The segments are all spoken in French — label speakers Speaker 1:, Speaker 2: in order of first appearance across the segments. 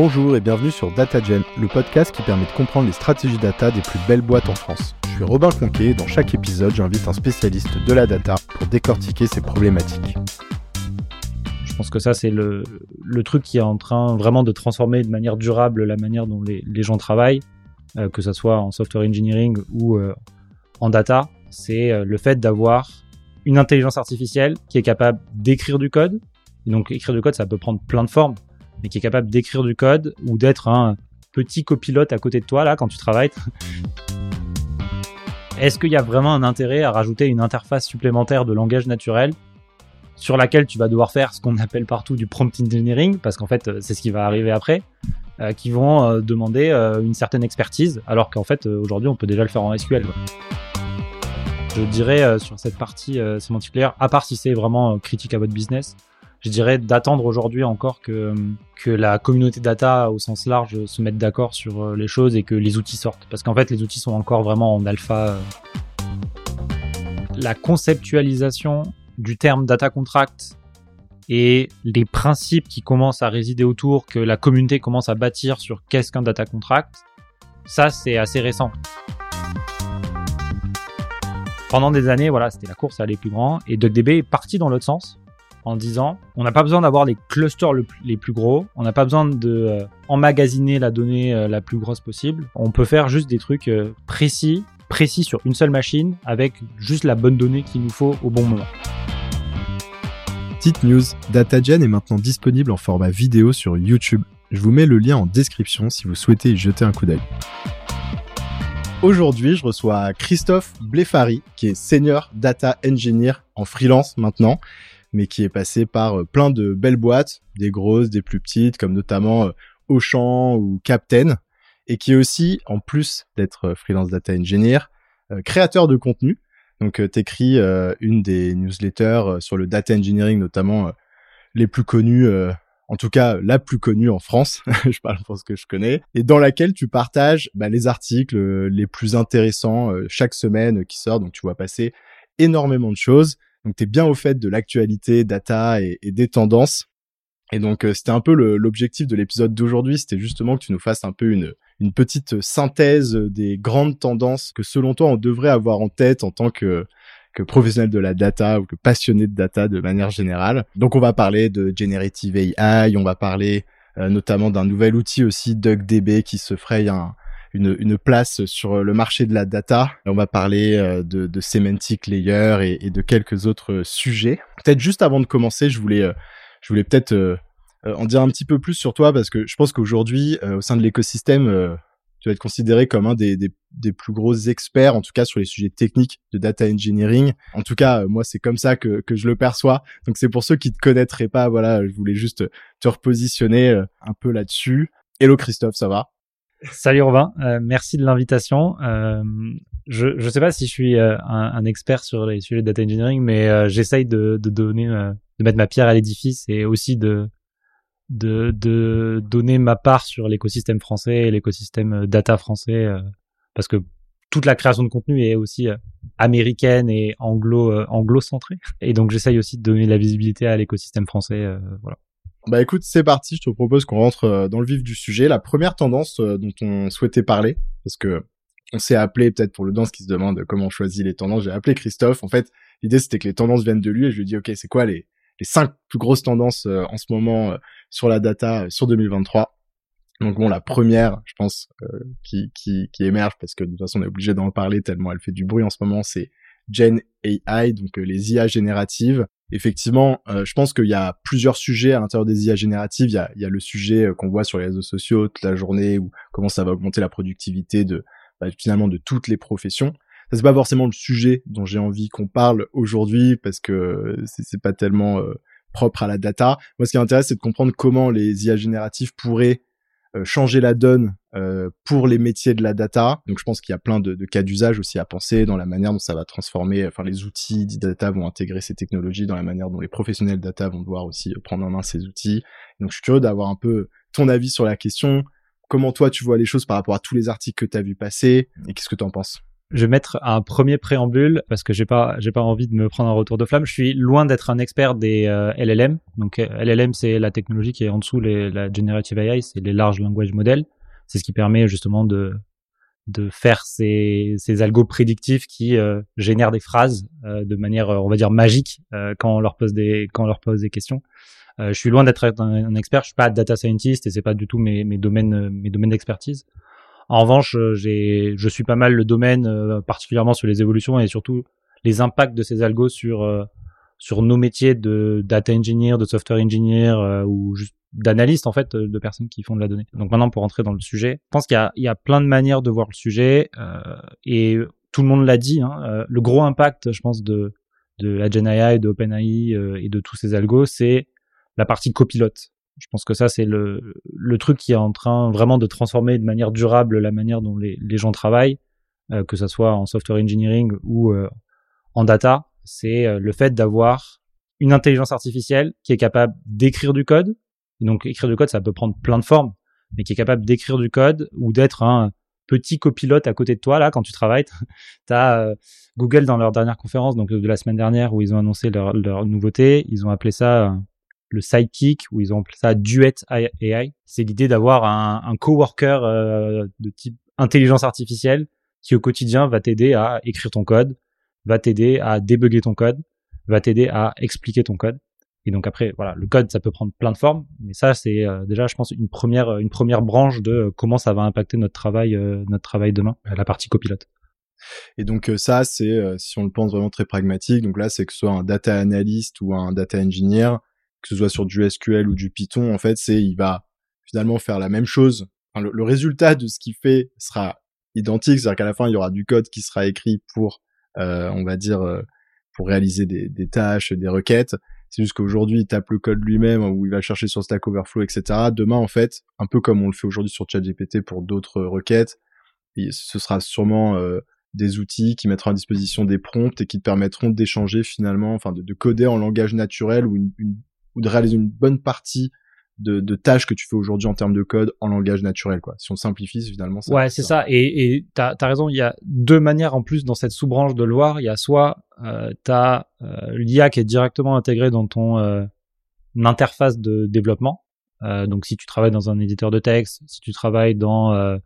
Speaker 1: Bonjour et bienvenue sur DataGen, le podcast qui permet de comprendre les stratégies data des plus belles boîtes en France. Je suis Robin Conquet et dans chaque épisode, j'invite un spécialiste de la data pour décortiquer ces problématiques.
Speaker 2: Je pense que ça, c'est le, truc qui est en train vraiment de transformer de manière durable la manière dont les, gens travaillent, euh, que ce soit en software engineering ou euh, en data. C'est euh, le fait d'avoir une intelligence artificielle qui est capable d'écrire du code. Et donc, écrire du code, ça peut prendre plein de formes mais qui est capable d'écrire du code ou d'être un petit copilote à côté de toi là quand tu travailles. Est-ce qu'il y a vraiment un intérêt à rajouter une interface supplémentaire de langage naturel sur laquelle tu vas devoir faire ce qu'on appelle partout du prompt engineering, parce qu'en fait c'est ce qui va arriver après, euh, qui vont euh, demander euh, une certaine expertise, alors qu'en fait aujourd'hui on peut déjà le faire en SQL. Je dirais sur cette partie sémantique layer, à part si c'est vraiment critique à votre business, je dirais d'attendre aujourd'hui encore que, que la communauté data au sens large se mette d'accord sur euh, les choses et que les outils sortent. Parce qu'en fait, les outils sont encore vraiment en alpha. Euh. La conceptualisation du terme data contract et les principes qui commencent à résider autour, que la communauté commence à bâtir sur qu'est-ce qu'un data contract, ça c'est assez récent. Pendant des années, voilà, c'était la course à aller plus grand et DuckDB est parti dans l'autre sens en disant on n'a pas besoin d'avoir les clusters les plus gros, on n'a pas besoin de euh, emmagasiner la donnée euh, la plus grosse possible. On peut faire juste des trucs euh, précis, précis sur une seule machine avec juste la bonne donnée qu'il nous faut au bon moment.
Speaker 1: Petite news, DataGen est maintenant disponible en format vidéo sur YouTube. Je vous mets le lien en description si vous souhaitez y jeter un coup d'œil. Aujourd'hui, je reçois Christophe Blefari, qui est Senior Data Engineer en freelance maintenant mais qui est passé par euh, plein de belles boîtes, des grosses, des plus petites, comme notamment euh, Auchan ou Captain, et qui est aussi, en plus d'être euh, freelance data engineer, créateur de contenu. Donc, t'écris une des newsletters sur le data engineering, notamment les plus connues, en tout cas la plus connue en France, je parle pour ce que je connais, et dans laquelle tu partages bah, les articles les plus intéressants chaque semaine qui sortent. Donc, tu vois passer énormément de choses. Donc tu es bien au fait de l'actualité, data et, des tendances. Et donc euh, c'était un peu l'objectif de l'épisode d'aujourd'hui, c'était justement que tu nous fasses un peu une, une petite synthèse des grandes tendances que selon toi on devrait avoir en tête en tant que que professionnel de la data ou que passionné de data de manière générale. Donc on va parler de generative AI, on va parler euh, notamment d'un nouvel outil aussi DuckDB qui se fraye un, une, une, place sur le marché de la data. On va parler euh, de, de semantic layer et, et, de quelques autres sujets. Peut-être juste avant de commencer, je voulais, euh, je voulais peut-être euh, en dire un petit peu plus sur toi parce que je pense qu'aujourd'hui, au sein de l'écosystème, tu vas être considéré comme un des, des, des, plus gros experts, en tout cas sur les sujets techniques de data engineering. En tout cas, moi, c'est comme ça que, que je le perçois. Donc, c'est pour ceux qui te connaîtraient pas, voilà, je voulais juste te repositionner un peu là-dessus. Hello Christophe, ça va?
Speaker 2: Salut Robin, euh, merci de l'invitation. Euh, je ne sais pas si je suis euh, un, un, expert sur les sujets de data engineering, mais euh, j'essaye de, de, donner, de mettre ma pierre à l'édifice et aussi de, de, de donner ma part sur l'écosystème français et l'écosystème data français, parce que toute la création de contenu est aussi américaine et anglo anglo centrée. Et donc j'essaye aussi de donner de la visibilité à l'écosystème français. voilà.
Speaker 1: Bah écoute, c'est parti, je te propose qu'on rentre euh, dans le vif du sujet. La première tendance euh, dont on souhaitait parler, parce que on s'est appelé peut-être pour le danse qui se demande comment on choisit les tendances, j'ai appelé Christophe. En fait, l'idée c'était que les tendances viennent de lui et je lui ai dit ok, c'est quoi les, cinq plus grosses tendances euh, en ce moment sur la data sur 2023 donc bon, la première, je pense, qui émerge, parce que de toute façon on est obligé d'en parler tellement elle fait du bruit en ce moment, c'est Gen AI, donc les IA génératives effectivement, euh, je pense qu'il y a plusieurs sujets à l'intérieur des IA génératives. Il y a, il y a le sujet euh, qu'on voit sur les réseaux sociaux toute la journée, ou comment ça va augmenter la productivité de bah, finalement de toutes les professions. Ça c'est pas forcément le sujet dont j'ai envie qu'on parle aujourd'hui parce que c'est pas tellement euh, propre à la data. Moi, ce qui m'intéresse, c'est de comprendre comment les IA génératives pourraient euh, changer la donne euh, pour les métiers de la data. Donc je pense qu'il y a plein de, de cas d'usage aussi à penser dans la manière dont ça va transformer, enfin les outils data vont intégrer ces technologies dans la manière dont les professionnels data vont devoir aussi euh, prendre en main ces outils. Donc je suis curieux d'avoir un peu ton avis sur la question. Comment toi tu vois les choses par rapport à tous les articles que tu as vu passer et qu'est-ce que tu en penses?
Speaker 2: Je vais mettre un premier préambule parce que j'ai pas j'ai pas envie de me prendre un retour de flamme. Je suis loin d'être un expert des euh, LLM. Donc LLM c'est la technologie qui est en dessous les, la generative AI, c'est les large language models. C'est ce qui permet justement de de faire ces ces algos prédictifs qui euh, génèrent des phrases euh, de manière on va dire magique quand on leur pose des quand on leur pose des questions. je suis loin d'être un, un, expert, je suis pas data scientist et c'est pas du tout mes mes domaines mes domaines d'expertise. En revanche, euh, je suis pas mal le domaine, euh, particulièrement sur les évolutions et surtout les impacts de ces algos sur euh, sur nos métiers de data engineer, de software engineer ou juste d'analyste en fait de personnes qui font de la donnée. Donc maintenant pour rentrer dans le sujet, je pense qu'il y a, y a plein de manières de voir le sujet et tout le monde l'a dit. Hein, le gros impact, je pense, de de la GenAI, de OpenAI et de tous ces algos, c'est la partie copilote. Je pense que ça, c'est le, le truc qui est en train vraiment de transformer de manière durable la manière dont les, gens travaillent, euh, que ça soit en software engineering ou euh, en data. C'est euh, le fait d'avoir une intelligence artificielle qui est capable d'écrire du code. Et donc, écrire du code, ça peut prendre plein de formes, mais qui est capable d'écrire du code ou d'être un petit copilote à côté de toi là quand tu travailles. tu as Google dans leur dernière conférence donc de la semaine dernière où ils ont annoncé leur, leur nouveauté, ils ont appelé ça le sidekick, où ils ont appelé ça Duet AI. C'est l'idée d'avoir un, un coworker euh, de type intelligence artificielle qui au quotidien va t'aider à écrire ton code, va t'aider à débugger ton code, va t'aider à expliquer ton code. Et donc après, voilà, le code, ça peut prendre plein de formes, mais ça, c'est euh, déjà, je pense, une première, une première branche de comment ça va impacter notre travail, euh, notre travail demain, la partie copilote.
Speaker 1: Et donc ça, c'est si on le pense vraiment très pragmatique. Donc là, c'est que ce soit un data analyst ou un data engineer, que ce soit sur du SQL ou du Python, en fait, c'est il va finalement faire la même chose. Le, résultat de ce qu'il fait sera identique, c'est-à-dire qu'à la fin, il y aura du code qui sera écrit pour, euh, on va dire, euh, pour réaliser des, des, tâches, des requêtes. C'est juste qu'aujourd'hui, il tape le code lui-même ou il va chercher sur Stack Overflow, etc. Demain, en fait, un peu comme on le fait aujourd'hui sur ChatGPT pour d'autres requêtes, ce sera sûrement euh, des outils qui mettront à disposition des prompts et qui te permettront d'échanger finalement, enfin de, de, coder en langage naturel ou une, une, ou de réaliser une bonne partie de, de tâches que tu fais aujourd'hui en termes de code en langage naturel quoi. Si on simplifie finalement ça.
Speaker 2: Ouais, c'est ça. Et et t'as as raison. Il y a deux manières en plus dans cette sous-branche de le voir. Il y a soit euh, t'as euh, l'IA qui est directement intégrée dans ton euh, interface de développement. Donc si tu travailles dans un éditeur de texte, si tu travailles dans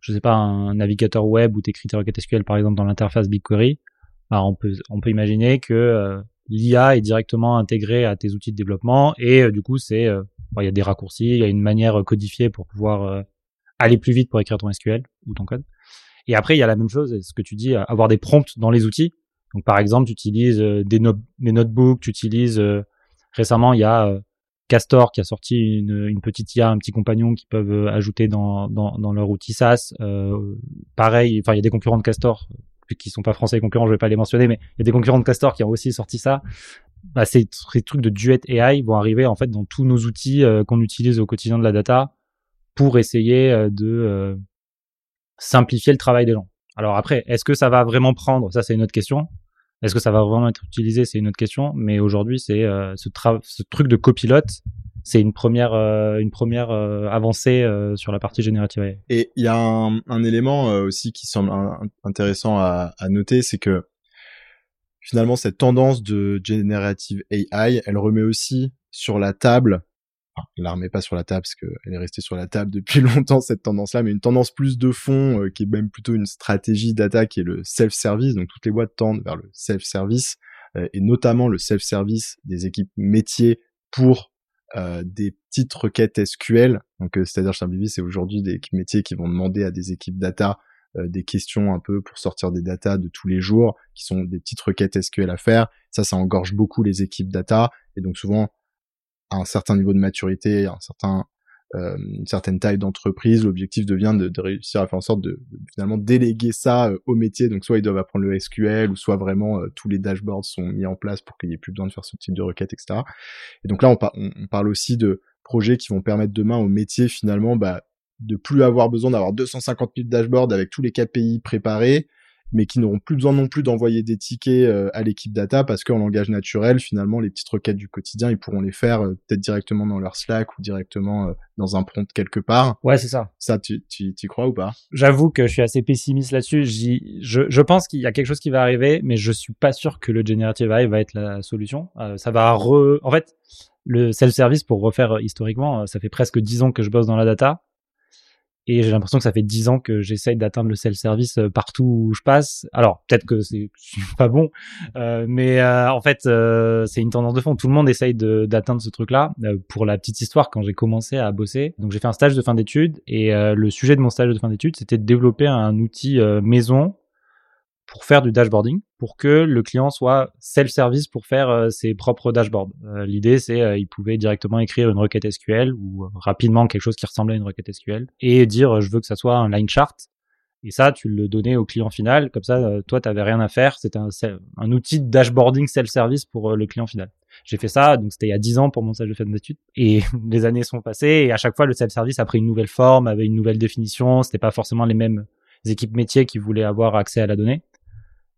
Speaker 2: je sais pas un navigateur web ou t'écris tes requêtes SQL par exemple dans l'interface BigQuery, bah, on peut on peut imaginer que l'IA est directement intégrée à tes outils de développement et euh, du coup c'est euh, il y a des raccourcis, il y a une manière codifiée pour pouvoir euh, aller plus vite pour écrire ton SQL ou ton code. Et après il y a la même chose, ce que tu dis, avoir des prompts dans les outils. Donc par exemple, tu utilises des, des notebooks, tu utilises récemment il y a Castor qui a sorti une, une, petite IA, un petit compagnon qui peuvent ajouter dans, dans, dans leur outil SaaS. pareil, enfin il y a des concurrents de Castor qui sont pas français concurrents, je vais pas les mentionner, mais il y a des concurrents de Castor qui ont aussi sorti ça. Bah, ces, ces trucs de Duet AI vont arriver en fait dans tous nos outils euh, qu'on utilise au quotidien de la data pour essayer euh, de euh, simplifier le travail des gens. Alors après, est-ce que ça va vraiment prendre? Ça, c'est une autre question. Est-ce que ça va vraiment être utilisé? C'est une autre question. Mais aujourd'hui, c'est ce, ce truc de copilote c'est une première euh, une première euh, avancée euh, sur la partie générative.
Speaker 1: Et il y a un, un élément aussi qui semble intéressant à, à noter, c'est que finalement cette tendance de générative AI, elle remet aussi sur la table, enfin, la pas sur la table parce qu'elle est restée sur la table depuis longtemps cette tendance-là, mais une tendance plus de fond qui est même plutôt une stratégie d'attaque qui est le self-service. Donc toutes les boîtes tendent vers le self-service et notamment le self-service des équipes métiers pour euh, des petites requêtes SQL. Donc, euh, c'est-à-dire, je c'est aujourd'hui des métiers qui vont demander à des équipes data euh, des questions un peu pour sortir des data de tous les jours, qui sont des petites requêtes SQL à faire. Ça, ça engorge beaucoup les équipes data. Et donc, souvent, un certain niveau de maturité, un certain euh, une certaine taille d'entreprise, l'objectif devient de, de, réussir à faire en sorte de, finalement déléguer ça euh, au métier. Donc soit ils doivent apprendre le SQL, ou soit vraiment euh, tous les dashboards sont mis en place pour qu'il n'y ait plus besoin de faire ce type de requête, etc. Et donc là, on, on, parle aussi de projets qui vont permettre demain au métier finalement bah, de plus avoir besoin d'avoir 250 000 dashboards avec tous les KPI préparés mais qui n'auront plus besoin non plus d'envoyer des tickets euh, à l'équipe data parce qu'en langage naturel, finalement, les petites requêtes du quotidien, ils pourront les faire euh, peut-être directement dans leur Slack ou directement euh, dans un prompt quelque part.
Speaker 2: Ouais, c'est ça.
Speaker 1: Ça, tu, tu, tu crois ou pas?
Speaker 2: J'avoue que je suis assez pessimiste là-dessus. Je, je pense qu'il y a quelque chose qui va arriver, mais je suis pas sûr que le generative AI va être la solution. ça va re... En fait, le self-service, pour refaire historiquement, ça fait presque dix ans que je bosse dans la data et j'ai l'impression que ça fait dix ans que j'essaye d'atteindre le self-service euh, partout où je passe. Alors peut-être que c'est pas bon, euh, mais euh, en fait euh, c'est une tendance de fond. Tout le monde essaye d'atteindre ce truc-là. pour la petite histoire, quand j'ai commencé à bosser, donc j'ai fait un stage de fin d'études et le sujet de mon stage de fin d'études c'était de développer un outil maison pour faire du dashboarding, pour que le client soit self-service pour faire euh, ses propres dashboards. Euh, l'idée, c'est euh, pouvait directement écrire une requête SQL ou rapidement quelque chose qui ressemblait à une requête SQL et dire je veux que ça soit un line chart. Et ça, tu le donnais au client final. Comme ça, toi, tu n'avais rien à faire. C'était un, un, outil de dashboarding self-service pour le client final. J'ai fait ça, donc c'était il y a 10 ans pour mon stage de fin d'études. Et les années sont passées et à chaque fois, le self-service a pris une nouvelle forme, avait une nouvelle définition. C'était pas forcément les mêmes équipes métiers qui voulaient avoir accès à la donnée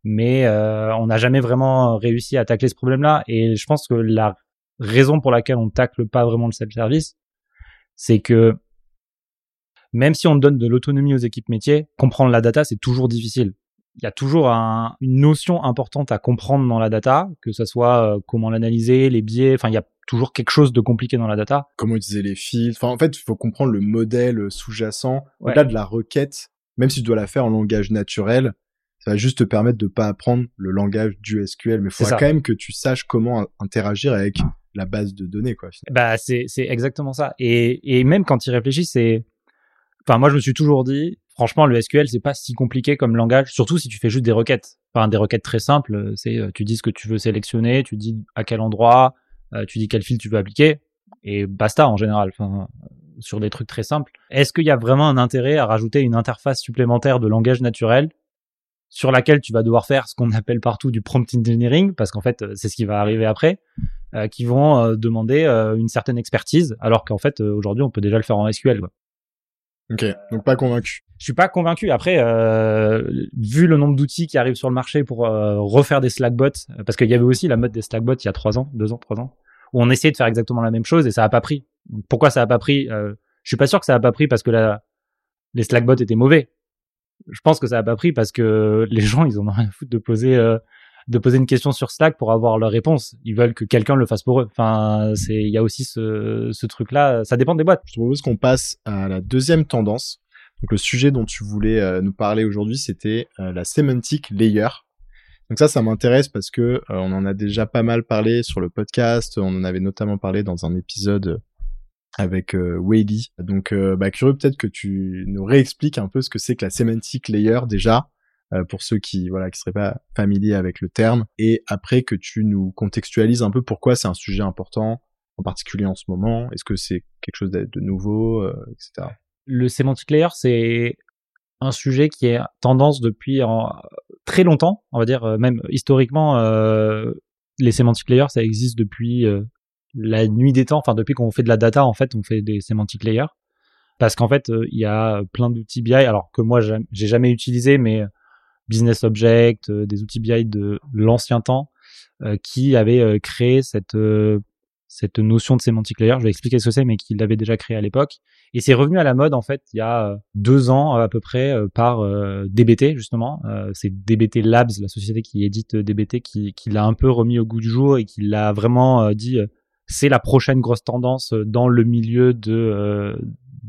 Speaker 2: mais euh, on n'a jamais vraiment réussi à tacler ce problème-là. Et je pense que la raison pour laquelle on tacle pas vraiment le self-service, c'est que même si on donne de l'autonomie aux équipes métiers, comprendre la data, c'est toujours difficile. Il y a toujours une notion importante à comprendre dans la data, que ce soit euh, comment l'analyser, les biais, enfin il y a toujours quelque chose de compliqué dans la data.
Speaker 1: Comment utiliser les fils, enfin en fait il faut comprendre le modèle sous-jacent, au-delà de la requête, même si tu dois la faire en langage naturel, ça va juste te permettre de pas apprendre le langage du SQL, mais il faudra quand même que tu saches comment interagir avec la base de données, quoi.
Speaker 2: Bah, c'est, c'est exactement ça. Et, et même quand il réfléchit, c'est, enfin, moi, je me suis toujours dit, franchement, le SQL, c'est pas si compliqué comme langage, surtout si tu fais juste des requêtes. Enfin, des requêtes très simples, c'est, euh, tu dis ce que tu veux sélectionner, tu dis à quel endroit, euh, tu dis quel fil tu veux appliquer, et basta en général. Enfin, sur des trucs très simples. Est-ce qu'il y a vraiment un intérêt à rajouter une interface supplémentaire de langage naturel sur laquelle tu vas devoir faire ce qu'on appelle partout du prompt engineering, parce qu'en fait, euh, c'est ce qui va arriver après, euh, qui vont euh, demander une certaine expertise, alors qu'en fait, aujourd'hui, on peut déjà le faire en SQL. Quoi.
Speaker 1: Ok, donc pas convaincu.
Speaker 2: Je suis pas convaincu. Après, vu le nombre d'outils qui arrivent sur le marché pour refaire des Slackbots, parce qu'il y avait aussi la mode des Slackbots il y a trois ans, deux ans, trois ans, où on essayait de faire exactement la même chose et ça a pas pris. pourquoi ça a pas pris Je suis pas sûr que ça a pas pris parce que la, les Slackbots étaient mauvais je pense que ça a pas pris parce que les gens, ils ont rien à foutre de poser, euh, de poser une question sur Slack pour avoir leur réponse. Ils veulent que quelqu'un le fasse pour eux. Enfin, c'est, il y a aussi ce, truc-là. Ça dépend des boîtes.
Speaker 1: Je propose qu'on passe à la deuxième tendance. Donc, le sujet dont tu voulais euh, nous parler aujourd'hui, c'était euh, la semantic layer. Donc ça, ça m'intéresse parce que on en a déjà pas mal parlé sur le podcast. On en avait notamment parlé dans un épisode avec euh, Donc, euh, bah, curieux peut-être que tu nous réexpliques un peu ce que c'est que la semantic layer déjà, euh, pour ceux qui voilà qui seraient pas familiers avec le terme, et après que tu nous contextualises un peu pourquoi c'est un sujet important, en particulier en ce moment. Est-ce que c'est quelque chose de, nouveau, euh, etc.
Speaker 2: Le semantic layer, c'est un sujet qui est tendance depuis très longtemps, on va dire même historiquement. les semantic layers, ça existe depuis la nuit des temps, enfin depuis qu'on fait de la data, en fait, on fait des semantic layers. Parce qu'en fait, euh, il y a plein d'outils BI, alors que moi, j'ai jamais utilisé, mais euh, Business Object, euh, des outils BI de l'ancien temps, qui avaient créé cette cette notion de semantic layer. Je vais expliquer ce que c'est, mais qu'il l'avait déjà créé à l'époque. Et c'est revenu à la mode, en fait, il y a deux ans à peu près, par DBT, justement. c'est DBT Labs, la société qui édite DBT, qui, qui l'a un peu remis au goût du jour et qui l'a vraiment dit c'est la prochaine grosse tendance euh, dans le milieu de euh,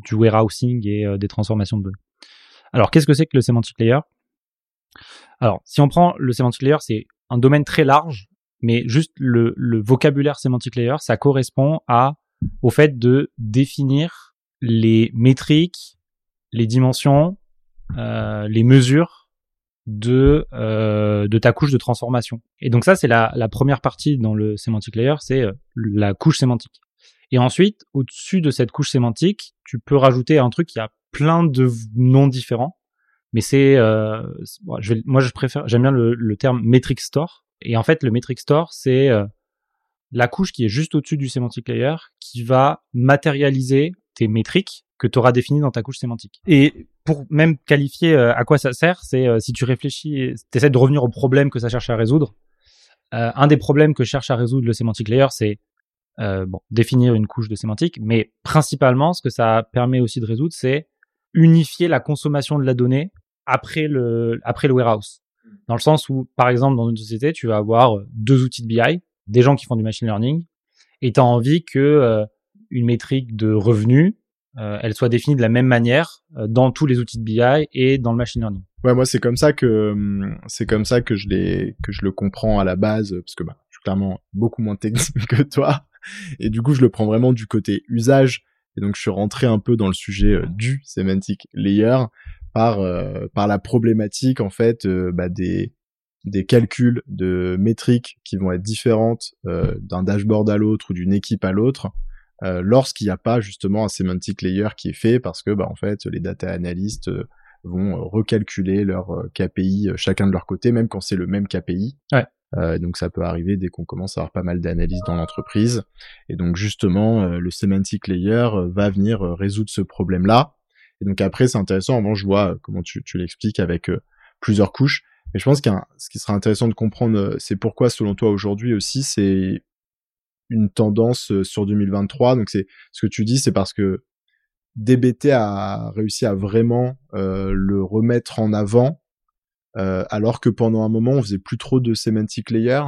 Speaker 2: du warehousing et euh, des transformations de données. Alors, qu'est-ce que c'est que le semantic layer? Alors, si on prend le semantic layer, c'est un domaine très large, mais juste le, vocabulaire semantic layer, ça correspond à au fait de définir les métriques, les dimensions, les mesures de euh, de ta couche de transformation. Et donc ça c'est la, la première partie dans le semantic layer, c'est euh, la couche sémantique. Et ensuite, au-dessus de cette couche sémantique, tu peux rajouter un truc qui a plein de noms différents, mais c'est euh, moi je préfère j'aime bien le, le, terme metric store. Et en fait, le metric store c'est euh, la couche qui est juste au-dessus du semantic layer qui va matérialiser tes métriques que tu auras définies dans ta couche sémantique. Et pour même qualifier euh, à quoi ça sert, c'est euh, si tu réfléchis, tu essaies de revenir au problème que ça cherche à résoudre. Euh, un des problèmes que cherche à résoudre le semantic layer, c'est bon, définir une couche de sémantique, mais principalement, ce que ça permet aussi de résoudre, c'est unifier la consommation de la donnée après le, après le warehouse. Dans le sens où, par exemple, dans une société, tu vas avoir deux outils de BI, des gens qui font du machine learning, et tu as envie que une métrique de revenu, euh, elle soit définie de la même manière euh, dans tous les outils de BI et dans le machine learning.
Speaker 1: Ouais, moi c'est comme ça que hum, c'est comme ça que je l'ai que je le comprends à la base parce que bah je suis clairement beaucoup moins technique que toi. Et du coup je le prends vraiment du côté usage. Et donc je suis rentré un peu dans le sujet du semantic layer par par la problématique en fait bah, des des calculs de métriques qui vont être différentes euh, d'un dashboard à l'autre ou d'une équipe à l'autre euh, lorsqu'il n'y a pas justement un semantic layer qui est fait parce que bah en fait les data analystes euh, vont recalculer leur KPI chacun de leur côté même quand c'est le même KPI.
Speaker 2: Ouais.
Speaker 1: donc ça peut arriver dès qu'on commence à avoir pas mal d'analyses dans l'entreprise et donc justement le semantic layer va venir résoudre ce problème là. Et donc après c'est intéressant, avant je vois comment tu, tu l'expliques avec plusieurs couches mais je pense que ce qui sera intéressant de comprendre, euh, c'est pourquoi, selon toi, aujourd'hui aussi, c'est une tendance euh, sur 2023. Donc, c'est ce que tu dis, c'est parce que DBT a réussi à vraiment euh, le remettre en avant, euh, alors que pendant un moment, on faisait plus trop de semantic layer.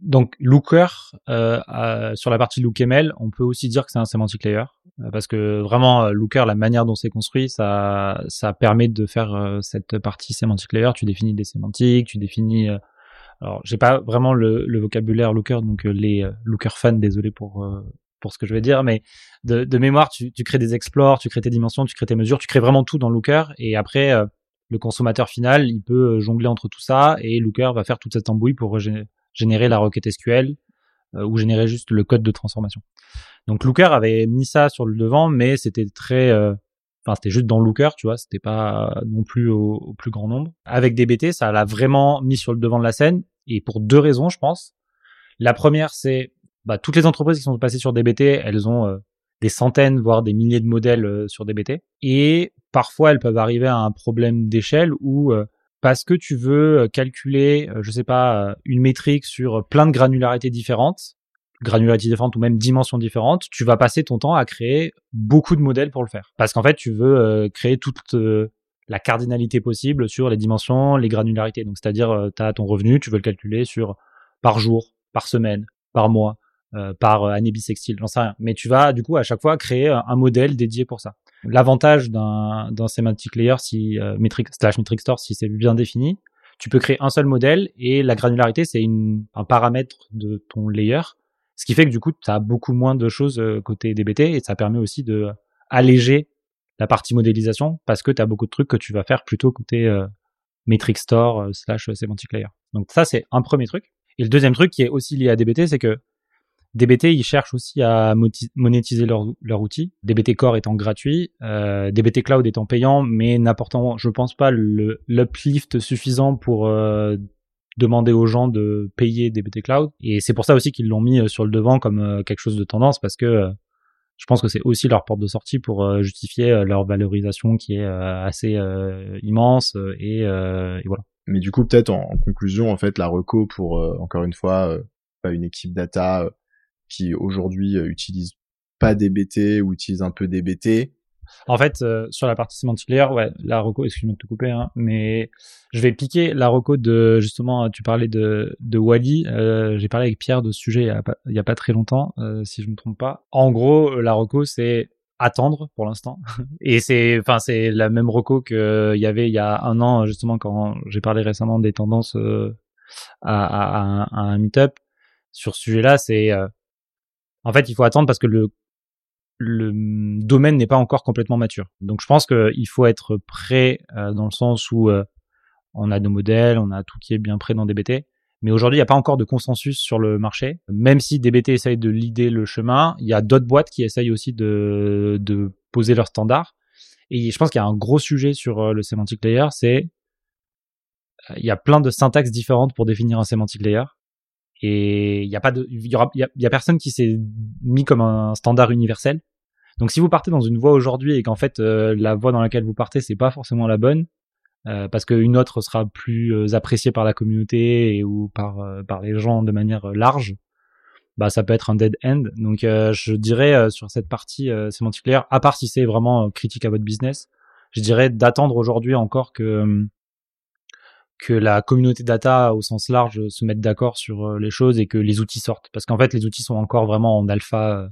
Speaker 2: Donc Looker sur la partie LookML, on peut aussi dire que c'est un semantic layer parce que vraiment Looker, la manière dont c'est construit, ça ça permet de faire cette partie semantic layer. Tu définis des sémantiques, tu définis. Alors j'ai pas vraiment le, le, vocabulaire Looker, donc les Looker fans, désolé pour pour ce que je vais dire, mais de, de mémoire, tu, tu, crées des explores, tu crées tes dimensions, tu crées tes mesures, tu crées vraiment tout dans Looker et après le consommateur final, il peut jongler entre tout ça et Looker va faire toute cette embouille pour générer la requête SQL euh, ou générer juste le code de transformation. Donc Looker avait mis ça sur le devant, mais c'était très, euh, enfin c'était juste dans Looker, tu vois, c'était pas non plus au, plus grand nombre. Avec DBT, ça l'a vraiment mis sur le devant de la scène et pour deux raisons, je pense. La première, c'est bah, toutes les entreprises qui sont passées sur DBT, elles ont euh, des centaines, voire des milliers de modèles sur DBT. Et parfois, elles peuvent arriver à un problème d'échelle où parce que tu veux euh, calculer, euh, je sais pas, euh, une métrique sur plein de granularités différentes, granularités différentes ou même dimensions différentes, tu vas passer ton temps à créer beaucoup de modèles pour le faire. Parce qu'en fait, tu veux créer toute la cardinalité possible sur les dimensions, les granularités. Donc, c'est-à-dire, tu as ton revenu, tu veux le calculer sur par jour, par semaine, par mois, par année bissextile, j'en sais rien. Mais tu vas, du coup, à chaque fois créer un modèle dédié pour ça. L'avantage d'un, semantic layer, si euh, metric slash metric store, si c'est bien défini, tu peux créer un seul modèle et la granularité c'est un paramètre de ton layer, ce qui fait que du coup tu as beaucoup moins de choses euh, côté DBT et ça permet aussi de alléger la partie modélisation parce que tu as beaucoup de trucs que tu vas faire plutôt côté euh, metric store euh, slash semantic layer. Donc ça c'est un premier truc. Et le deuxième truc qui est aussi lié à DBT, c'est que DBT, ils cherchent aussi à monétiser leur, leur outil. DBT Core étant gratuit, euh, DBT Cloud étant payant, mais n'apportant, je pense pas, l'uplift suffisant pour euh, demander aux gens de payer DBT Cloud. Et c'est pour ça aussi qu'ils l'ont mis euh, sur le devant comme euh, quelque chose de tendance, parce que euh, je pense que c'est aussi leur porte de sortie pour justifier leur valorisation qui est assez immense et, et, voilà.
Speaker 1: Mais du coup, peut-être en, en, conclusion, en fait, la reco pour encore une fois, pas une équipe data qui aujourd'hui euh, utilisent pas DBT ou utilisent un peu DBT.
Speaker 2: En fait, euh, sur la partie semantic layer, ouais, la reco, excuse-moi de te couper, hein, mais je vais piquer la reco de justement, tu parlais de de Wally. Euh, J'ai parlé avec Pierre de ce sujet il y a a pas très longtemps, euh, si je me trompe pas. En gros, la reco, c'est attendre pour l'instant, et c'est, enfin, c'est la même reco que il y avait il y a un an justement quand j'ai parlé récemment des tendances à, à, à, un, à un meet-up. Sur ce sujet-là, c'est en fait, il faut attendre parce que le, le domaine n'est pas encore complètement mature. Donc, je pense qu'il faut être prêt euh, dans le sens où euh, on a nos modèles, on a tout qui est bien prêt dans DBT. Mais aujourd'hui, il n'y a pas encore de consensus sur le marché. Même si DBT essaye de leader le chemin, il y a d'autres boîtes qui essayent aussi de, poser leurs standards. Et je pense qu'il y a un gros sujet sur euh, le semantic layer, c'est il y a plein de syntaxes différentes pour définir un semantic layer. Et il y a y, y a personne qui s'est mis comme un standard universel. Donc si vous partez dans une voie aujourd'hui et qu'en fait euh, la voie dans laquelle vous partez c'est pas forcément la bonne, euh, parce qu'une autre sera plus euh, appréciée par la communauté et, ou par par les gens de manière large, bah ça peut être un dead end. Donc je dirais sur cette partie semantic layer, à part si c'est vraiment critique à votre business, je dirais d'attendre aujourd'hui encore que que la communauté data au sens large se mette d'accord sur les choses et que les outils sortent parce qu'en fait les outils sont encore vraiment en alpha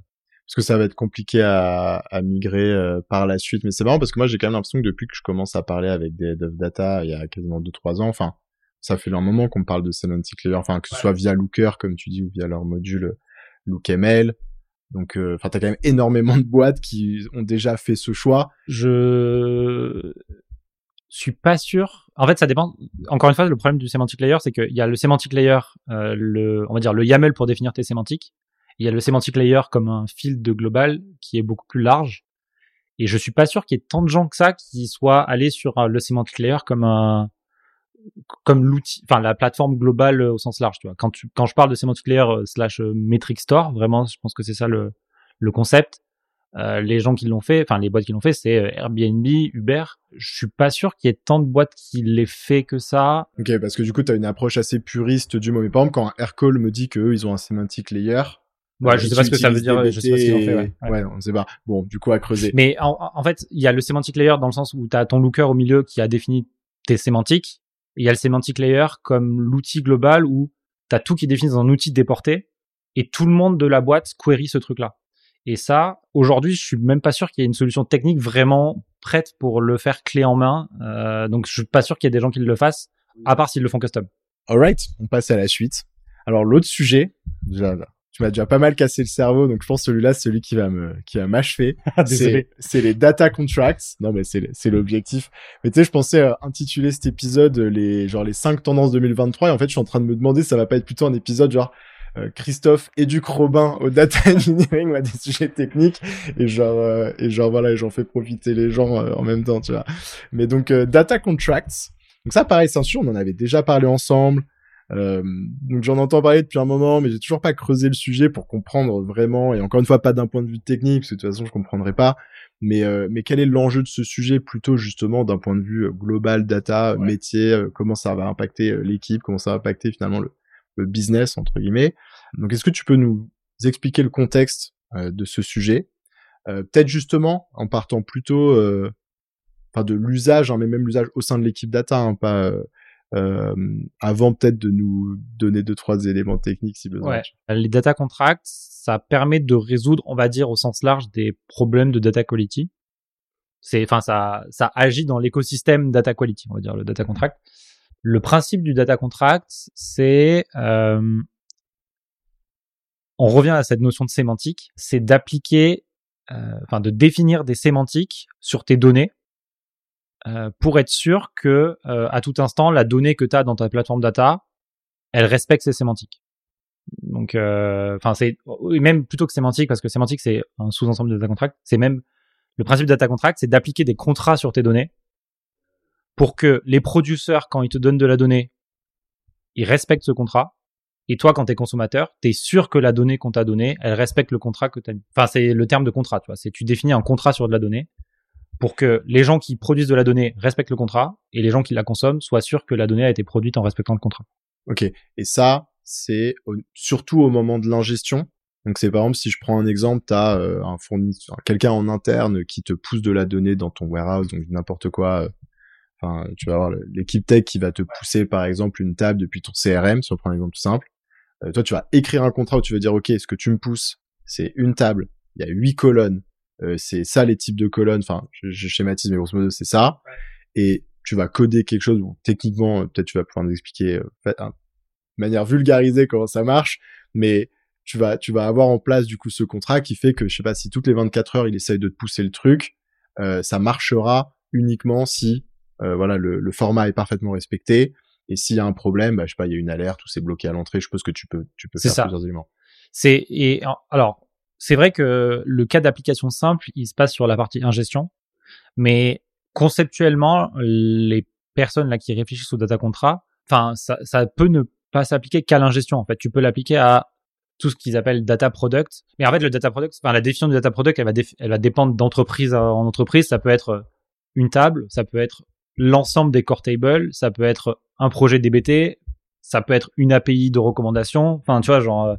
Speaker 1: parce que ça va être compliqué à, à migrer euh, par la suite. Mais c'est marrant parce que moi j'ai quand même l'impression que depuis que je commence à parler avec des head of data il y a quasiment 2-3 ans, enfin ça fait un moment qu'on parle de semantic layer, enfin que ce soit via Looker comme tu dis ou via leur module LookML. Donc euh, enfin t'as quand même énormément de boîtes qui ont déjà fait ce choix.
Speaker 2: Je suis pas sûr. En fait, ça dépend. Encore une fois, le problème du semantic layer, c'est qu'il y a le semantic layer, euh, le, on va dire le YAML pour définir tes sémantiques, il y a le semantic layer comme un fil de global qui est beaucoup plus large. Et je suis pas sûr qu'il y ait tant de gens que ça qui soient allés sur euh, le semantic layer comme un comme l'outil, enfin la plateforme globale au sens large. Tu vois, quand tu, quand je parle de semantic layer euh, slash euh, metric store, vraiment, je pense que c'est ça le le concept. Euh, les gens qui l'ont fait, enfin les boîtes qui l'ont fait, c'est Airbnb, Uber. Je suis pas sûr qu'il y ait tant de boîtes qui l'aient fait que ça.
Speaker 1: Ok, parce que du coup, tu as une approche assez puriste du mot. Mais par exemple, quand Aircall me dit qu'eux, ils ont un semantic layer,
Speaker 2: Ouais, je sais pas ce que ça veut dire. Je sais pas ce qu'ils ont fait. Ouais.
Speaker 1: ouais. on sait pas. Bon, du coup, à creuser.
Speaker 2: Mais en, fait, il y a le semantic layer dans le sens où tu as ton looker au milieu qui a défini tes sémantiques. Il y a le semantic layer comme l'outil global où tu as tout qui est défini dans un outil déporté et tout le monde de la boîte query ce truc-là. Et ça, aujourd'hui, je suis même pas sûr qu'il y ait une solution technique vraiment prête pour le faire clé en main. Euh, donc, je suis pas sûr qu'il y ait des gens qui le fassent, à part s'ils le font custom.
Speaker 1: Alright, on passe à la suite. Alors, l'autre sujet, tu m'as déjà pas mal cassé le cerveau, donc je pense celui-là, c'est celui qui va me, qui va m'achever.
Speaker 2: Ah,
Speaker 1: c'est, c'est les data contracts. Non, mais c'est, c'est l'objectif. Mais tu sais, je pensais euh, intituler cet épisode euh, les, genre les cinq tendances 2023. Et en fait, je suis en train de me demander, ça va pas être plutôt un épisode genre, euh, Christophe éduque Robin au data engineering ou à des sujets techniques et genre euh, et genre voilà j'en fais profiter les gens en même temps tu vois mais donc data contracts donc ça pareil c'est un sujet on en avait déjà parlé ensemble euh, donc j'en entends parler depuis un moment, mais j'ai toujours pas creusé le sujet pour comprendre vraiment. Et encore une fois, pas d'un point de vue technique, parce que de toute façon, je comprendrais pas. Mais euh, mais quel est l'enjeu de ce sujet plutôt justement d'un point de vue euh, global, data, métier, comment ça va impacter l'équipe, comment ça va impacter finalement le, le business entre guillemets? Donc est-ce que tu peux nous expliquer le contexte de ce sujet? Peut-être justement en partant plutôt enfin de l'usage, hein, mais même l'usage au sein de l'équipe data, hein, pas euh, avant peut-être de nous donner deux trois éléments techniques si besoin.
Speaker 2: Ouais. Les data contracts, ça permet de résoudre, on va dire au sens large, des problèmes de data quality. C'est, enfin, ça, ça agit dans l'écosystème data quality, on va dire le data contract. Le principe du data contract, c'est, euh, on revient à cette notion de sémantique, c'est d'appliquer, euh, enfin, de définir des sémantiques sur tes données euh, pour être sûr que euh, à tout instant la donnée que tu as dans ta plateforme data, elle respecte ses sémantiques. Donc, euh, enfin, c'est même plutôt que sémantique parce que sémantique c'est un sous-ensemble de data contract. C'est même le principe de data contract, c'est d'appliquer des contrats sur tes données pour que les producteurs, quand ils te donnent de la donnée, ils respectent ce contrat. Et toi, quand t'es consommateur, t'es sûr que la donnée qu'on t'a donnée, elle respecte le contrat que t'as mis. Enfin, c'est le terme de contrat, tu vois. C'est tu définis un contrat sur de la donnée pour que les gens qui produisent de la donnée respectent le contrat et les gens qui la consomment soient sûrs que la donnée a été produite en respectant le contrat.
Speaker 1: Ok. Et ça, c'est surtout au moment de l'ingestion. Donc c'est par exemple si je prends un exemple, tu as euh, un fournisseur, quelqu'un en interne qui te pousse de la donnée dans ton warehouse, donc n'importe quoi. Euh, enfin, tu vas avoir l'équipe tech qui va te pousser par exemple une table depuis ton CRM, si on prend un exemple tout simple. Euh, toi, tu vas écrire un contrat où tu veux dire ok, ce que tu me pousses, c'est une table, il y a huit colonnes, c'est ça les types de colonnes. Enfin, je, schématise, mais grosso modo, c'est ça. Et tu vas coder quelque chose où techniquement, euh, peut-être tu vas pouvoir nous expliquer euh, de manière vulgarisée comment ça marche, mais tu vas tu vas avoir en place du coup ce contrat qui fait que je sais pas si toutes les 24 heures il essaye de te pousser le truc, ça marchera uniquement si voilà le, format est parfaitement respecté et s'il y a un problème, bah, je sais pas, il y a une alerte ou c'est bloqué à l'entrée, je suppose que tu peux tu peux faire plusieurs éléments.
Speaker 2: C'est et alors c'est vrai que le cas d'application simple, il se passe sur la partie ingestion, mais conceptuellement, les personnes là qui réfléchissent au data contrat, enfin, ça, peut ne pas s'appliquer qu'à l'ingestion. En fait, tu peux l'appliquer à tout ce qu'ils appellent data product. Mais en fait, le data product, enfin, la définition du data product, elle va, elle va dépendre d'entreprise en entreprise. Ça peut être une table, ça peut être l'ensemble des core tables, ça peut être un projet DBT, ça peut être une API de recommandation. Enfin, tu vois, genre, euh,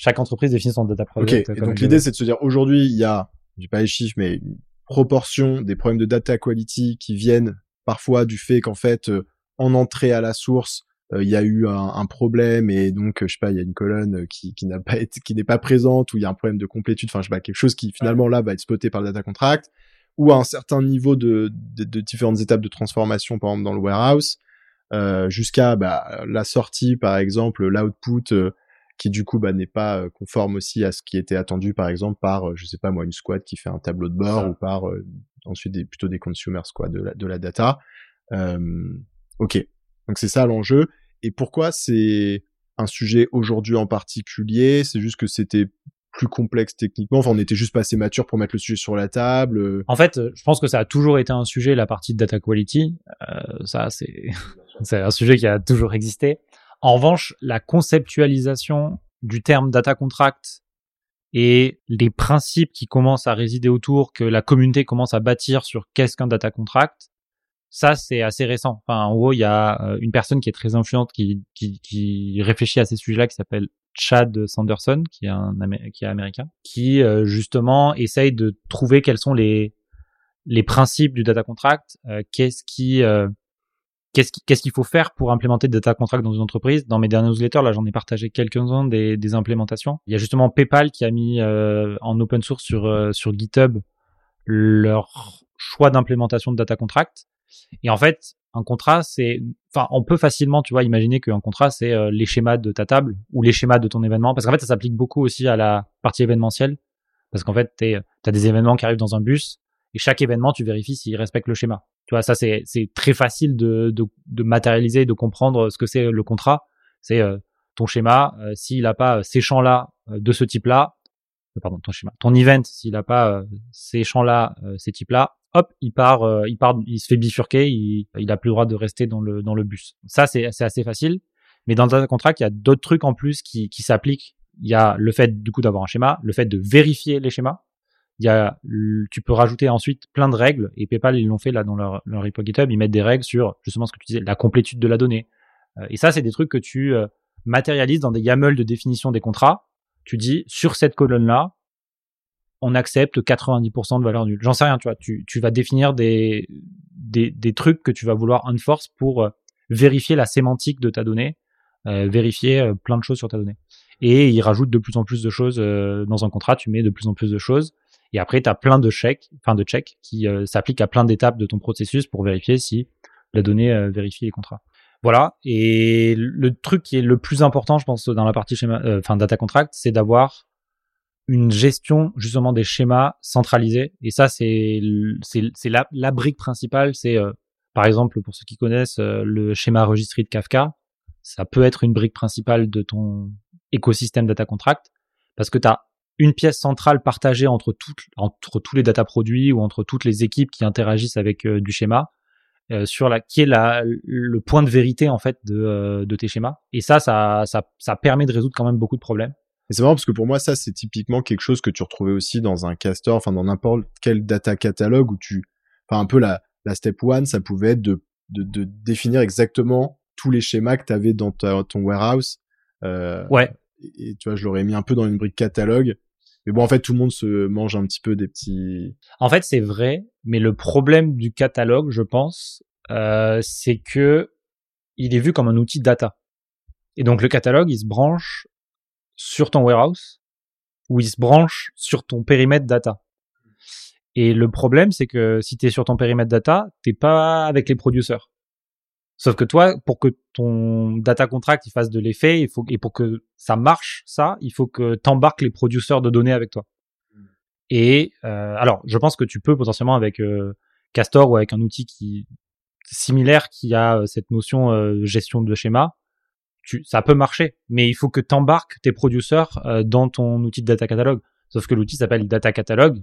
Speaker 2: chaque entreprise définit son data product.
Speaker 1: Ok. donc l'idée, c'est de se dire, aujourd'hui, il y a, j'ai pas les chiffres, mais une proportion des problèmes de data quality qui viennent parfois du fait qu'en fait, euh, en entrée à la source, euh, il y a eu un, problème et donc je sais pas il y a une colonne qui, qui n'a pas été qui n'est pas présente ou il y a un problème de complétude enfin je sais pas quelque chose qui finalement là va être spoté par le data contract ou à un certain niveau de, de, différentes étapes de transformation, par exemple dans le warehouse, euh, jusqu'à bah, la sortie, par exemple, l'output euh, qui du coup bah, n'est pas euh, conforme aussi à ce qui était attendu, par exemple, par, je sais pas moi, une squad qui fait un tableau de bord ou par ensuite des, plutôt des consumers quoi, de la, de la data. ok, donc c'est ça l'enjeu. Et pourquoi c'est un sujet aujourd'hui en particulier? C'est juste que c'était plus complexe techniquement? Enfin, on était juste pas assez mature pour mettre le sujet sur la table. Euh.
Speaker 2: En fait, je pense que ça a toujours été un sujet, la partie de data quality. Euh, ça, c'est c'est un sujet qui a toujours existé. En revanche, la conceptualisation du terme data contract et les principes qui commencent à résider autour, que la communauté commence à bâtir sur qu'est-ce qu'un data contract, ça c'est assez récent. Enfin, en gros, il y a euh, une personne qui est très influente qui, qui, qui réfléchit à ces sujets-là, qui s'appelle Chad Sanderson, qui est un qui est américain, qui euh, justement essaye de trouver quels sont les les principes du data contract, euh, qu'est-ce qui euh, qu'est-ce qu'il faut faire pour implémenter le data contract dans une entreprise? Dans mes derniers newsletters, là, j'en ai partagé quelques-uns des, des implémentations. Il y a justement PayPal qui a mis en open source sur sur GitHub leur choix d'implémentation de data contract. Et en fait, un contrat, c'est, enfin, on peut facilement, tu vois, imaginer qu'un contrat, c'est euh, les schémas de ta table ou les schémas de ton événement, parce qu'en fait, ça s'applique beaucoup aussi à la partie événementielle, parce qu'en fait, tu as des événements qui arrivent dans un bus, et chaque événement, tu vérifies s'il respecte le schéma. Tu vois, ça, c'est, c'est très facile de, de, de matérialiser, de comprendre ce que c'est le contrat. C'est euh, ton schéma, euh, s'il n'a pas ces champs-là de ce type-là, pardon, ton schéma, ton event, s'il n'a pas ces champs-là, ces types-là, hop, il part, euh, il part, il se fait bifurquer, il, il a plus le droit de rester dans le dans le bus. Ça c'est assez facile, mais dans un contrat, il y a d'autres trucs en plus qui qui s'appliquent. Il y a le fait du coup d'avoir un schéma, le fait de vérifier les schémas. Il y a, tu peux rajouter ensuite plein de règles et PayPal ils l'ont fait là dans leur leur repo GitHub, ils mettent des règles sur justement ce que tu disais, la complétude de la donnée. Euh, et ça c'est des trucs que tu euh, matérialises dans des YAML de définition des contrats. Tu dis sur cette colonne là, on accepte 90% de valeur nulle. J'en sais rien, tu vois. Tu, tu vas définir des, des, des, trucs que tu vas vouloir enforce pour euh, vérifier la sémantique de ta donnée, euh, vérifier plein de choses sur ta donnée. Et il rajoute de plus en plus de choses dans un contrat, tu mets de plus en plus de choses. Et après, tu as plein de chèques, enfin de checks qui s'appliquent à plein d'étapes de ton processus pour vérifier si la donnée vérifie les contrats. Voilà. Et le truc qui est le plus important, je pense, dans la partie schéma, enfin data contract, c'est d'avoir une gestion justement des schémas centralisés. Et ça, c'est c'est la, la brique principale. C'est euh, par exemple pour ceux qui connaissent euh, le schéma registré de Kafka, ça peut être une brique principale de ton écosystème data contract parce que tu as une pièce centrale partagée entre toutes entre tous les data produits ou entre toutes les équipes qui interagissent avec euh, du schéma sur la qui est la le point de vérité en fait de, de tes schémas et ça, ça ça ça permet de résoudre quand même beaucoup de problèmes
Speaker 1: et c'est marrant parce que pour moi, ça, c'est typiquement quelque chose que tu retrouvais aussi dans un castor, enfin, dans n'importe quel data catalogue où tu, enfin, un peu la, la step one, ça pouvait être de, de, de définir exactement tous les schémas que tu avais dans ta, ton warehouse.
Speaker 2: Euh, ouais.
Speaker 1: Et, tu vois, je l'aurais mis un peu dans une brique catalogue. Mais bon, en fait, tout le monde se mange un petit peu des petits.
Speaker 2: En fait, c'est vrai, mais le problème du catalogue, je pense, euh, c'est que il est vu comme un outil data. Et donc le catalogue, il se branche sur ton warehouse ou il se branche sur ton périmètre data. Et le problème, c'est que si tu es sur ton périmètre data, t'es pas avec les producers. Sauf que toi, pour que ton data contract il fasse de l'effet, il faut et pour que ça marche, ça, il faut que t'embarques les producers de données avec toi. Et euh, alors, je pense que tu peux potentiellement avec euh, Castor ou avec un outil qui similaire qui a euh, cette notion euh, gestion de schéma, ça peut marcher, mais il faut que tu embarques tes producers euh, dans ton outil de data catalog. Sauf que l'outil s'appelle data catalog.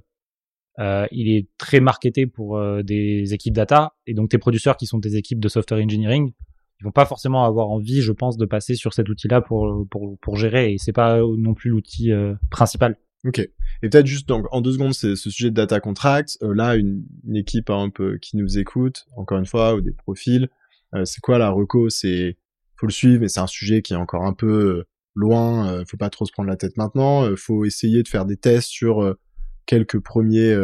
Speaker 2: Euh, il est très marketé pour euh, des équipes data, et donc tes producers qui sont des équipes de software engineering, ils vont pas forcément avoir envie, je pense, de passer sur cet outil-là pour pour pour gérer. Et c'est pas non plus l'outil euh, principal.
Speaker 1: Ok. Et peut-être juste donc en deux secondes, c'est ce sujet de data contract. Euh, là, une, équipe un peu qui nous écoute, encore une fois, ou des profils. Euh, c'est quoi la reco? C'est faut le suivre, mais c'est un sujet qui est encore un peu loin. faut pas trop se prendre la tête maintenant. faut essayer de faire des tests sur quelques premiers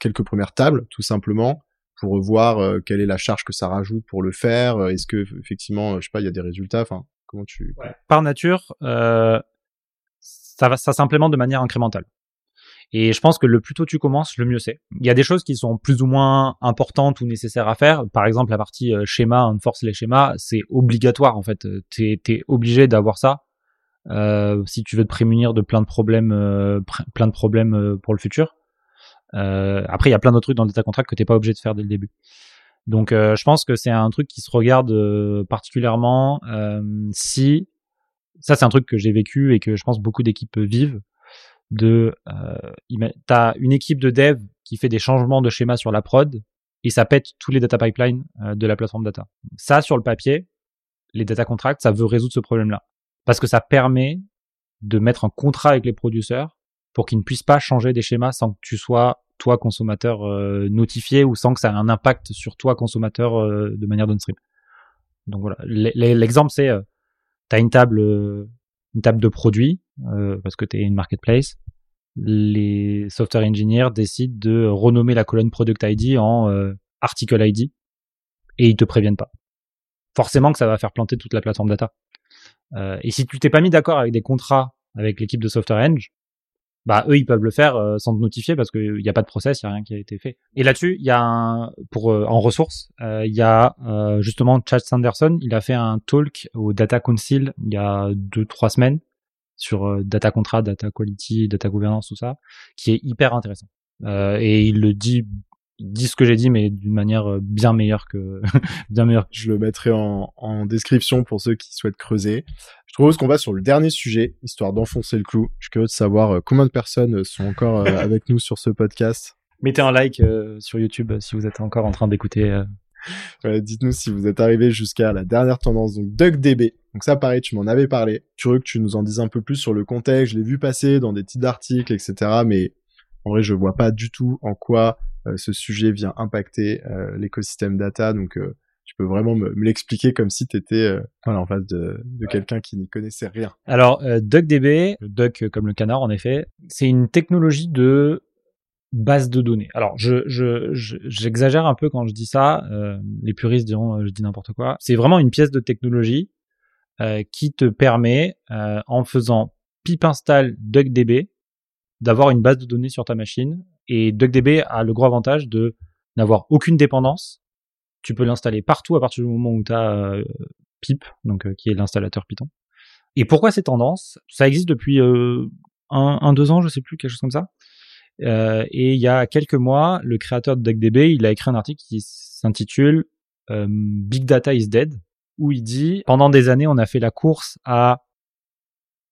Speaker 1: quelques premières tables, tout simplement pour voir euh, quelle est la charge que ça rajoute pour le faire. Euh, est-ce que effectivement, euh, je sais pas, il y a des résultats. Enfin, comment tu
Speaker 2: Par nature, euh, ça va, ça s'implémente de manière incrémentale. Et je pense que le plus tôt tu commences, le mieux c'est. Il y a des choses qui sont plus ou moins importantes ou nécessaires à faire. Par exemple, la partie schéma, on force les schémas, c'est obligatoire en fait. T'es es obligé d'avoir ça euh, si tu veux te prémunir de plein de problèmes, plein de problèmes pour le futur. Euh, après, il y a plein d'autres trucs dans le data contract que t'es pas obligé de faire dès le début. Donc, euh, je pense que c'est un truc qui se regarde euh, particulièrement si ça, c'est un truc que j'ai vécu et que je pense beaucoup d'équipes vivent. De, euh, t'as une équipe de dev qui fait des changements de schéma sur la prod et ça pète tous les data pipelines de la plateforme data. Ça, sur le papier, les data contracts, ça veut résoudre ce problème-là parce que ça permet de mettre un contrat avec les producteurs pour qu'ils ne puissent pas changer des schémas sans que tu sois toi consommateur euh, notifié ou sans que ça ait un impact sur toi consommateur euh, de manière downstream. Donc voilà, l'exemple c'est euh, tu as une table une table de produits parce que tu es une marketplace. Les software engineers décident de renommer la colonne product ID en article ID et ils te préviennent pas. Forcément que ça va faire planter toute la plateforme data. Et si tu t'es pas mis d'accord avec des contrats avec l'équipe de software eng, bah eux ils peuvent le faire euh, sans te notifier parce qu'il n'y a pas de process, il n'y a rien qui a été fait. Et là-dessus, il y a un, pour euh, en ressources, euh, il y a justement Chad Sanderson, il a fait un talk au Data Council il y a deux trois semaines sur data contrat, data quality, data gouvernance, tout ça, qui est hyper intéressant. et il le dit dit ce que j'ai dit, mais d'une manière bien meilleure que bien meilleure.
Speaker 1: Je le mettrai en, en description pour ceux qui souhaitent creuser. Je propose qu'on va sur le dernier sujet, histoire d'enfoncer le clou. Je suis curieux de savoir euh, combien de personnes euh, sont encore euh, avec nous sur ce podcast.
Speaker 2: Mettez un like sur YouTube si vous êtes encore en train d'écouter.
Speaker 1: Dites-nous si vous êtes arrivé jusqu'à la dernière tendance, donc DuckDB. Donc ça, pareil, tu m'en avais parlé. Curieux que tu nous en dises un peu plus sur le contexte. Je l'ai vu passer dans des titres d'articles, etc. Mais en vrai, je vois pas du tout en quoi ce sujet vient impacter l'écosystème data. Donc tu peux vraiment me, l'expliquer comme si tu étais euh, en face de, de quelqu'un qui n'y connaissait rien.
Speaker 2: Alors, euh, DuckDB, Duck comme le canard en effet, c'est une technologie de base de données. Alors, je, je, j'exagère un peu quand je dis ça. Euh, les puristes diront je dis n'importe quoi. C'est vraiment une pièce de technologie qui te permet, en faisant pip install DuckDB, d'avoir une base de données sur ta machine. Et DuckDB a le gros avantage de n'avoir aucune dépendance tu peux l'installer partout à partir du moment où tu as euh, Pip, donc euh, qui est l'installateur Python. Et pourquoi ces tendances? Ça existe depuis euh, un, un, deux ans, je sais plus, quelque chose comme ça. Euh, et il y a quelques mois, le créateur de DuckDB, il a écrit un article qui s'intitule Big Data is Dead, où il dit pendant des années, on a fait la course à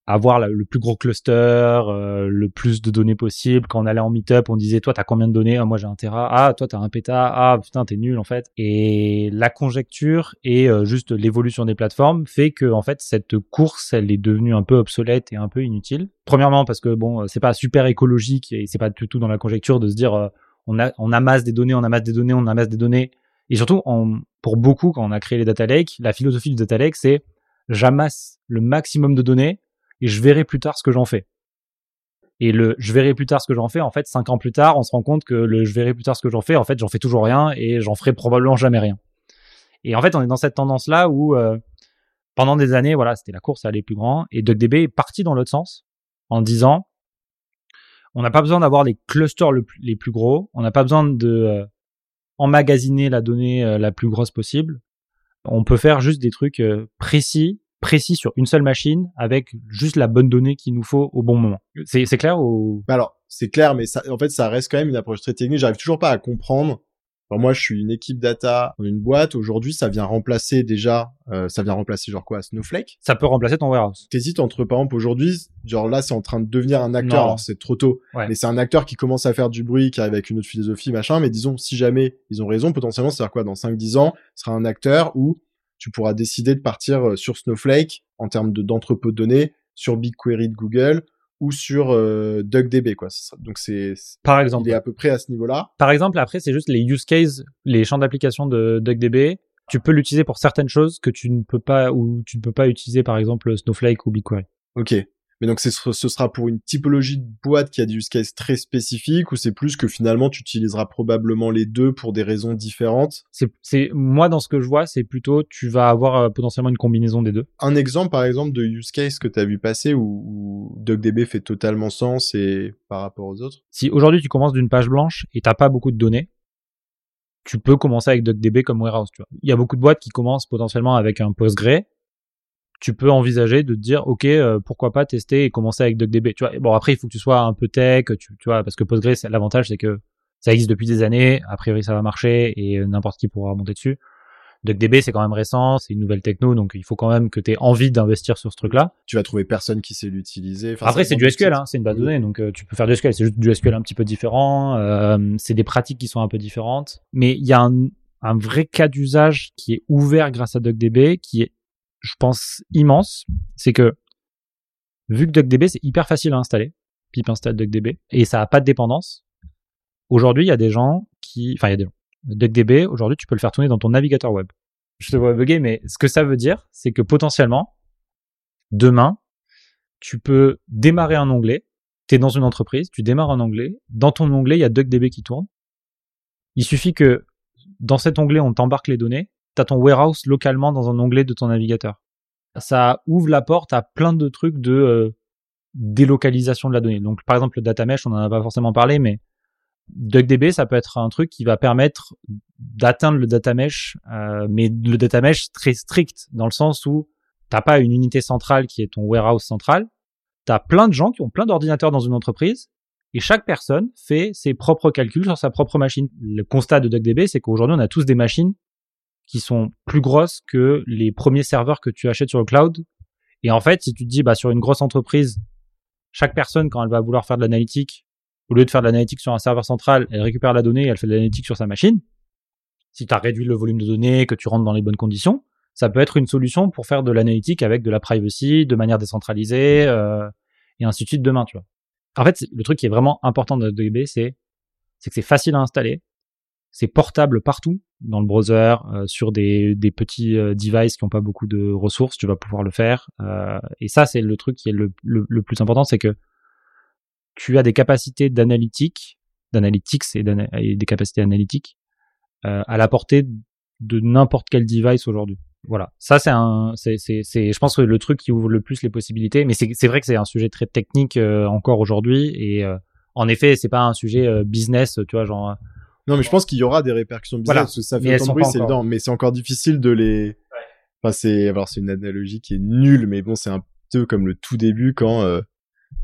Speaker 2: avoir le plus gros cluster, euh, le plus de données possible. Quand on allait en meet-up, on disait toi t'as combien de données? Ah, Moi j'ai un Tera. Ah toi t'as un péta. Ah putain t'es nul en fait. Et la conjecture et euh, juste l'évolution des plateformes fait que en fait cette course elle est devenue un peu obsolète et un peu inutile. Premièrement parce que bon c'est pas super écologique et c'est pas du tout dans la conjecture de se dire euh, on amasse des données, on amasse des données, on amasse des données. Et surtout pour beaucoup quand on a créé les data lakes, la philosophie du data lake c'est j'amasse le maximum de données et je verrai plus tard ce que j'en fais. Et le je verrai plus tard ce que j'en fais, en fait, cinq ans plus tard, on se rend compte que le je verrai plus tard ce que j'en fais, en fait, j'en fais toujours rien et j'en ferai probablement jamais rien. Et en fait, on est dans cette tendance-là où euh, pendant des années, voilà, c'était la course à aller plus grand et DuckDB est parti dans l'autre sens en disant on n'a pas besoin d'avoir les clusters les plus gros, on n'a pas besoin de euh, emmagasiner la donnée euh, la plus grosse possible. On peut faire juste des trucs précis précis sur une seule machine avec juste la bonne donnée qu'il nous faut au bon moment. C'est, clair ou?
Speaker 1: Bah Alors, c'est clair, mais ça, en fait, ça reste quand même une approche très technique. J'arrive toujours pas à comprendre. Alors moi, je suis une équipe data dans une boîte. Aujourd'hui, ça vient remplacer déjà, euh, ça vient remplacer genre quoi, Snowflake?
Speaker 2: Ça peut remplacer ton warehouse.
Speaker 1: T'hésites entre, par exemple, aujourd'hui, genre là, c'est en train de devenir un acteur. Alors c'est trop tôt, mais c'est un acteur qui commence à faire du bruit, qui arrive avec une autre philosophie, machin. Mais disons, si jamais ils ont raison, potentiellement, c'est-à-dire quoi, dans 5-10 ans, ce sera un acteur où tu pourras décider de partir sur Snowflake en termes de d'entrepôt de données, sur BigQuery de Google ou sur euh, DuckDB quoi. Donc c'est
Speaker 2: par exemple
Speaker 1: il est à peu près à ce niveau-là.
Speaker 2: Par exemple après c'est juste les use cases, les champs d'application de DuckDB, tu peux l'utiliser pour certaines choses que tu ne peux pas ou tu ne peux pas utiliser par exemple Snowflake ou BigQuery.
Speaker 1: OK. Mais donc ce sera pour une typologie de boîte qui a des use cases très spécifiques ou c'est plus que finalement tu utiliseras probablement les deux pour des raisons différentes?
Speaker 2: C'est moi dans ce que je vois, c'est plutôt tu vas avoir euh, potentiellement une combinaison des deux.
Speaker 1: Un exemple par exemple de use case que tu as vu passer où, où DuckDB fait totalement sens et par rapport aux autres?
Speaker 2: Si aujourd'hui tu commences d'une page blanche et t'as pas beaucoup de données, tu peux commencer avec DuckDB comme warehouse, tu vois. Il y a beaucoup de boîtes qui commencent potentiellement avec un Postgre tu peux envisager de te dire ok euh, pourquoi pas tester et commencer avec DuckDB. Tu vois bon après il faut que tu sois un peu tech tu, tu vois parce que Postgre l'avantage c'est que ça existe depuis des années. A priori ça va marcher et euh, n'importe qui pourra monter dessus. DuckDB c'est quand même récent c'est une nouvelle techno donc il faut quand même que tu aies envie d'investir sur ce truc là
Speaker 1: tu vas trouver personne qui sait l'utiliser.
Speaker 2: Après c'est du SQL hein, c'est une base de données donc euh, tu peux faire du SQL. C'est juste du SQL un petit peu différent c'est des pratiques qui sont un peu différentes. Mais il y a un, un vrai cas d'usage qui est ouvert grâce à DuckDB qui est je pense, immense, c'est que vu que DuckDB c'est hyper facile à installer, pip install DuckDB, et ça a pas de dépendance. Aujourd'hui, il y a des gens qui, enfin il y a des gens. DuckDB, aujourd'hui, tu peux le faire tourner dans ton navigateur web. Je te vois bugger, mais ce que ça veut dire, c'est que potentiellement, demain, tu peux démarrer un onglet. Tu es dans une entreprise, tu démarres un onglet. Dans ton onglet, il y a DuckDB qui tourne. Il suffit que dans cet onglet, on t'embarque les données tu ton warehouse localement dans un onglet de ton navigateur. Ça ouvre la porte à plein de trucs de euh, délocalisation de la donnée. Donc par exemple le data mesh, on en a pas forcément parlé, mais DuckDB, ça peut être un truc qui va permettre d'atteindre le data mesh, euh, mais le data mesh très strict dans le sens où t'as pas une unité centrale qui est ton warehouse central. T'as plein de gens qui ont plein d'ordinateurs dans une entreprise et chaque personne fait ses propres calculs sur sa propre machine. Le constat de DuckDB, c'est qu'aujourd'hui on a tous des machines qui sont plus grosses que les premiers serveurs que tu achètes sur le cloud. Et en fait, si tu te dis, bah, sur une grosse entreprise, chaque personne, quand elle va vouloir faire de l'analytique, au lieu de faire de l'analytique sur un serveur central, elle récupère la donnée et elle fait de l'analytique sur sa machine. Si tu as réduit le volume de données, que tu rentres dans les bonnes conditions, ça peut être une solution pour faire de l'analytique avec de la privacy, de manière décentralisée, euh, et ainsi de suite demain, tu vois. En fait, le truc qui est vraiment important de DB, c'est, c'est que c'est facile à installer, c'est portable partout dans le browser, euh, sur des, des petits euh, devices qui n'ont pas beaucoup de ressources, tu vas pouvoir le faire. Euh, et ça, c'est le truc qui est le, le, plus important, c'est que tu as des capacités d'analytique, d'analytics et, des capacités analytiques à la portée de n'importe quel device aujourd'hui. Voilà, ça c'est un, c'est, je pense que le truc qui ouvre le plus les possibilités, mais c'est, c'est vrai que c'est un sujet très technique encore aujourd'hui et en effet c'est pas un sujet business, tu vois genre
Speaker 1: non, mais je pense qu'il y aura des répercussions bizarres parce que ça fait autant de bruit, c'est évident, mais c'est encore difficile de les. Enfin, c'est, alors c'est une analogie qui est nulle, mais bon, c'est un peu comme le tout début quand, euh,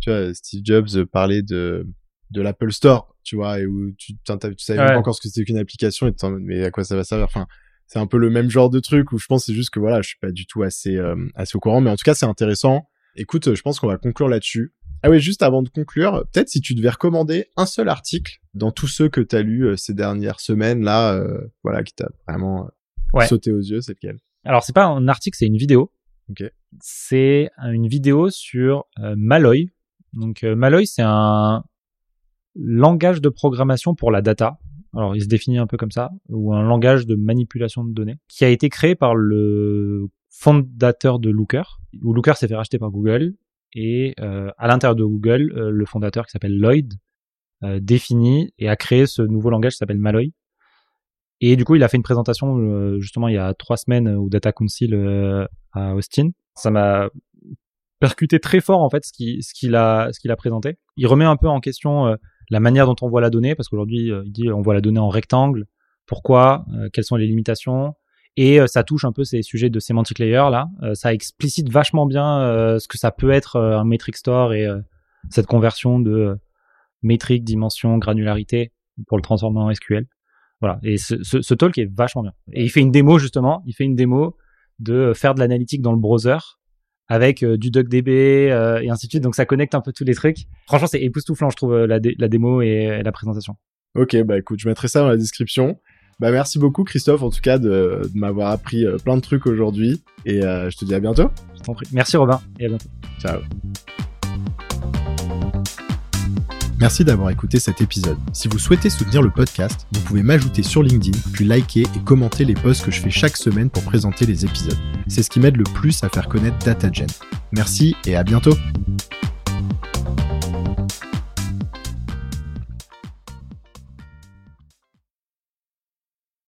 Speaker 1: tu vois, Steve Jobs parlait de de l'Apple Store, tu vois, et où tu, tu savais pas encore ce que c'était qu'une application, et mais à quoi ça va servir? Enfin, c'est un peu le même genre de truc où je pense c'est juste que voilà, je suis pas du tout assez euh, assez au courant, mais en tout cas c'est intéressant. Écoute, je pense qu'on va conclure là-dessus. Ah oui, juste avant de conclure, peut-être si tu devais recommander un seul article dans tous ceux que tu as lus euh, ces dernières semaines là, euh, voilà, qui t'a vraiment euh, sauté aux yeux, c'est lequel?
Speaker 2: Alors c'est pas un article, c'est une vidéo.
Speaker 1: Ok.
Speaker 2: C'est une vidéo sur Malloy. Donc Malloy, c'est un langage de programmation pour la data. Alors il se définit un peu comme ça, ou un langage de manipulation de données, qui a été créé par le fondateur de Looker. Où Looker s'est fait racheter par Google et euh, à l'intérieur de Google, euh, le fondateur qui s'appelle Lloyd euh, définit et a créé ce nouveau langage qui s'appelle Malloy. Et du coup, il a fait une présentation justement il y a trois semaines au Data Council à Austin. Ça m'a percuté très fort en fait ce qu'il ce qu'il a ce qu'il a présenté. Il remet un peu en question la manière dont on voit la donnée parce qu'aujourd'hui il dit on voit la donnée en rectangle. Pourquoi Quelles sont les limitations? Et euh, ça touche un peu ces sujets de semantic layer là. Euh, ça explicite vachement bien euh, ce que ça peut être un metric store et cette conversion de métrique, dimension, granularité pour le transformer en SQL. Voilà. Et ce, talk est vachement bien. Et il fait une démo justement. Il fait une démo de faire de l'analytique dans le browser avec du DuckDB et ainsi de suite. Donc ça connecte un peu tous les trucs. Franchement, c'est époustouflant, je trouve, la, la démo et, la présentation.
Speaker 1: Ok, bah écoute, je mettrai ça dans la description. Bah merci beaucoup Christophe en tout cas de, de m'avoir appris euh, plein de trucs aujourd'hui et euh, je te dis à bientôt.
Speaker 2: Je t'en prie. Merci Robin et à bientôt.
Speaker 1: Ciao. Merci d'avoir écouté cet épisode. Si vous souhaitez soutenir le podcast, vous pouvez m'ajouter sur LinkedIn, puis liker et commenter les posts que je fais chaque semaine pour présenter les épisodes. C'est ce qui m'aide le plus à faire connaître DataGen. Merci et à bientôt